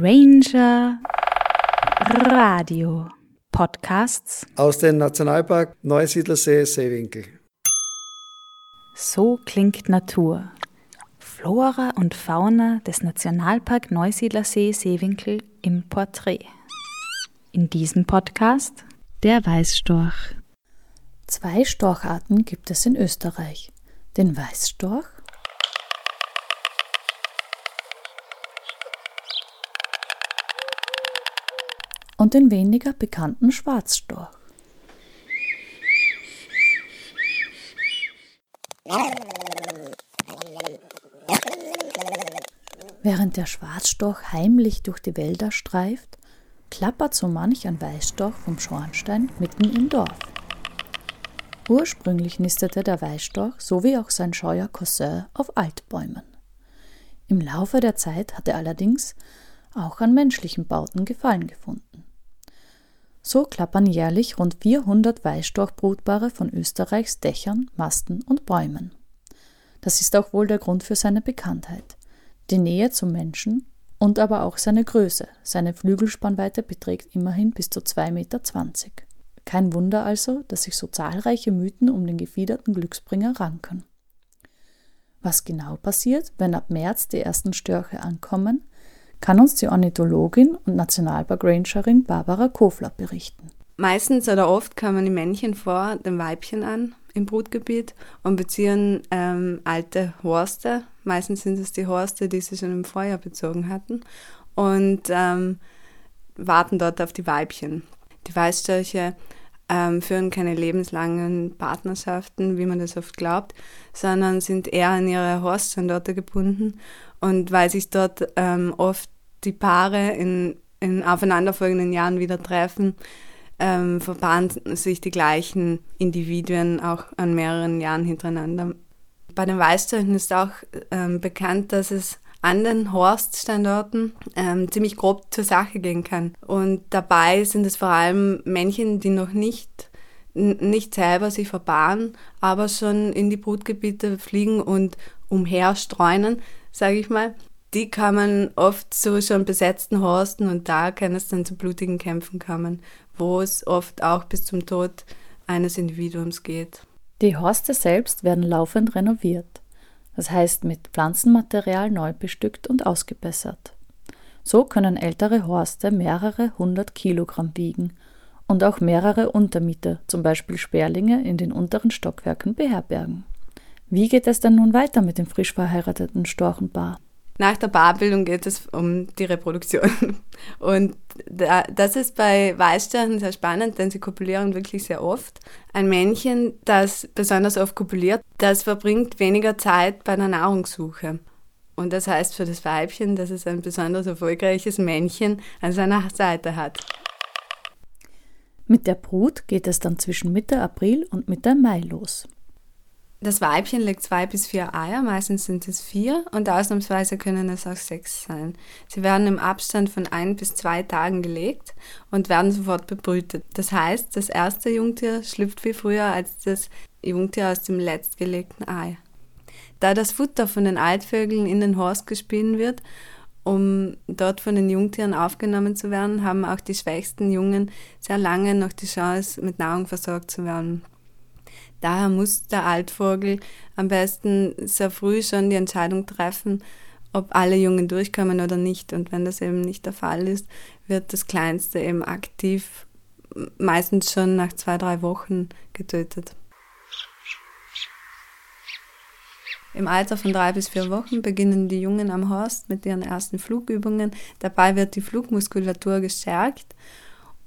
Ranger Radio Podcasts aus dem Nationalpark Neusiedlersee Seewinkel. So klingt Natur. Flora und Fauna des Nationalpark Neusiedlersee Seewinkel im Porträt. In diesem Podcast der Weißstorch. Zwei Storcharten gibt es in Österreich. Den Weißstorch und den weniger bekannten Schwarzstorch. Während der Schwarzstorch heimlich durch die Wälder streift, klappert so manch ein Weißstorch vom Schornstein mitten im Dorf. Ursprünglich nistete der Weißstorch sowie auch sein scheuer Cousin auf Altbäumen. Im Laufe der Zeit hat er allerdings auch an menschlichen Bauten Gefallen gefunden. So klappern jährlich rund 400 Weißstorchbrutpaare von Österreichs Dächern, Masten und Bäumen. Das ist auch wohl der Grund für seine Bekanntheit. Die Nähe zum Menschen und aber auch seine Größe. Seine Flügelspannweite beträgt immerhin bis zu 2,20 Meter. Kein Wunder also, dass sich so zahlreiche Mythen um den gefiederten Glücksbringer ranken. Was genau passiert, wenn ab März die ersten Störche ankommen, kann uns die Ornithologin und Nationalpark-Rangerin Barbara Kofler berichten. Meistens oder oft kommen die Männchen vor dem Weibchen an im Brutgebiet und beziehen ähm, alte Horste. Meistens sind es die Horste, die sie schon im Vorjahr bezogen hatten und ähm, warten dort auf die Weibchen. Die Weißstörche ähm, führen keine lebenslangen Partnerschaften, wie man das oft glaubt, sondern sind eher an ihre Horststandorte gebunden und weil sich dort ähm, oft die Paare in, in aufeinanderfolgenden Jahren wieder treffen, ähm, verpaaren sich die gleichen Individuen auch an mehreren Jahren hintereinander. Bei den Weißstörchen ist auch ähm, bekannt, dass es an den Horststandorten ähm, ziemlich grob zur Sache gehen kann. Und dabei sind es vor allem Männchen, die noch nicht, nicht selber sich verpaaren, aber schon in die Brutgebiete fliegen und umherstreunen, sage ich mal. Die kommen oft zu schon besetzten Horsten und da kann es dann zu blutigen Kämpfen kommen, wo es oft auch bis zum Tod eines Individuums geht. Die Horste selbst werden laufend renoviert, das heißt mit Pflanzenmaterial neu bestückt und ausgebessert. So können ältere Horste mehrere hundert Kilogramm wiegen und auch mehrere Untermieter, zum Beispiel Sperlinge, in den unteren Stockwerken beherbergen. Wie geht es denn nun weiter mit dem frisch verheirateten Storchenpaar? Nach der Paarbildung geht es um die Reproduktion. Und das ist bei Weißstörchen sehr spannend, denn sie kopulieren wirklich sehr oft. Ein Männchen, das besonders oft kopuliert, das verbringt weniger Zeit bei der Nahrungssuche. Und das heißt für das Weibchen, dass es ein besonders erfolgreiches Männchen an seiner Seite hat. Mit der Brut geht es dann zwischen Mitte April und Mitte Mai los. Das Weibchen legt zwei bis vier Eier, meistens sind es vier und ausnahmsweise können es auch sechs sein. Sie werden im Abstand von ein bis zwei Tagen gelegt und werden sofort bebrütet. Das heißt, das erste Jungtier schlüpft viel früher als das Jungtier aus dem letztgelegten Ei. Da das Futter von den Altvögeln in den Horst gespielen wird, um dort von den Jungtieren aufgenommen zu werden, haben auch die schwächsten Jungen sehr lange noch die Chance, mit Nahrung versorgt zu werden. Daher muss der Altvogel am besten sehr früh schon die Entscheidung treffen, ob alle Jungen durchkommen oder nicht. Und wenn das eben nicht der Fall ist, wird das Kleinste eben aktiv meistens schon nach zwei, drei Wochen getötet. Im Alter von drei bis vier Wochen beginnen die Jungen am Horst mit ihren ersten Flugübungen. Dabei wird die Flugmuskulatur gestärkt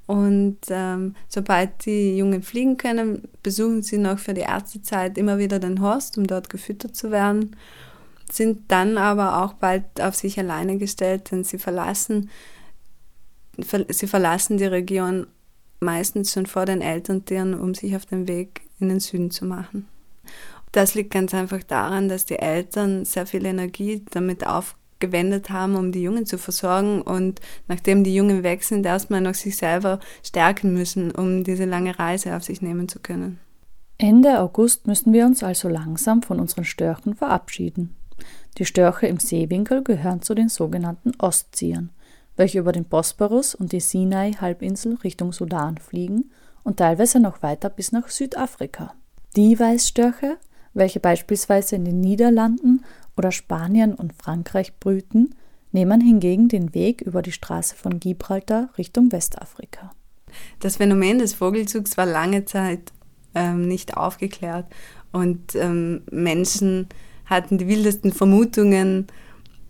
und ähm, sobald die Jungen fliegen können, besuchen sie noch für die erste Zeit immer wieder den Horst, um dort gefüttert zu werden, sind dann aber auch bald auf sich alleine gestellt, denn sie verlassen, sie verlassen die Region meistens schon vor den Elterntieren, um sich auf den Weg in den Süden zu machen. Das liegt ganz einfach daran, dass die Eltern sehr viel Energie damit aufgeben, gewendet haben, um die Jungen zu versorgen und nachdem die Jungen weg sind, erstmal noch sich selber stärken müssen, um diese lange Reise auf sich nehmen zu können. Ende August müssen wir uns also langsam von unseren Störchen verabschieden. Die Störche im Seewinkel gehören zu den sogenannten Ostziehern, welche über den Bosporus und die Sinai-Halbinsel Richtung Sudan fliegen und teilweise noch weiter bis nach Südafrika. Die Weißstörche, welche beispielsweise in den Niederlanden oder Spanien und Frankreich brüten, nehmen hingegen den Weg über die Straße von Gibraltar Richtung Westafrika. Das Phänomen des Vogelzugs war lange Zeit ähm, nicht aufgeklärt und ähm, Menschen hatten die wildesten Vermutungen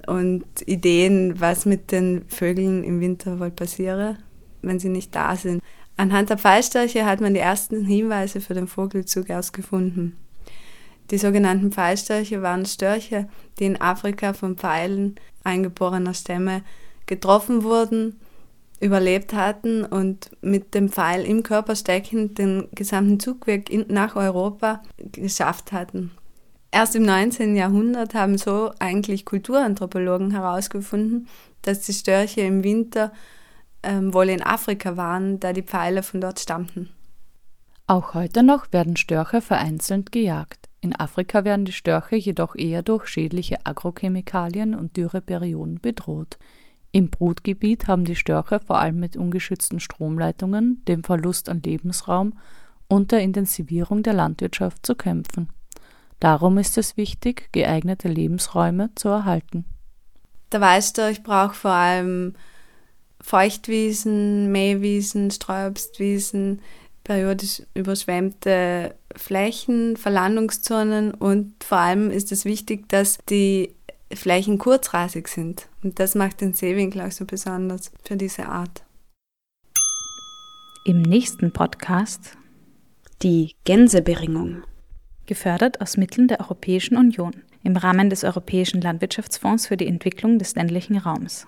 und Ideen, was mit den Vögeln im Winter wohl passiere, wenn sie nicht da sind. Anhand der Pfeilstörche hat man die ersten Hinweise für den Vogelzug ausgefunden. Die sogenannten Pfeilstörche waren Störche, die in Afrika von Pfeilen eingeborener Stämme getroffen wurden, überlebt hatten und mit dem Pfeil im Körper steckend den gesamten Zugweg nach Europa geschafft hatten. Erst im 19. Jahrhundert haben so eigentlich Kulturanthropologen herausgefunden, dass die Störche im Winter ähm, wohl in Afrika waren, da die Pfeile von dort stammten. Auch heute noch werden Störche vereinzelt gejagt. In Afrika werden die Störche jedoch eher durch schädliche Agrochemikalien und Dürreperioden bedroht. Im Brutgebiet haben die Störche vor allem mit ungeschützten Stromleitungen, dem Verlust an Lebensraum und der Intensivierung der Landwirtschaft zu kämpfen. Darum ist es wichtig, geeignete Lebensräume zu erhalten. Der Weißstorch braucht vor allem Feuchtwiesen, Mähwiesen, Streuobstwiesen, periodisch überschwemmte Flächen, Verlandungszonen und vor allem ist es wichtig, dass die Flächen kurzrasig sind. Und das macht den Seewinkel auch so besonders für diese Art. Im nächsten Podcast die Gänseberingung gefördert aus Mitteln der Europäischen Union im Rahmen des Europäischen Landwirtschaftsfonds für die Entwicklung des ländlichen Raums.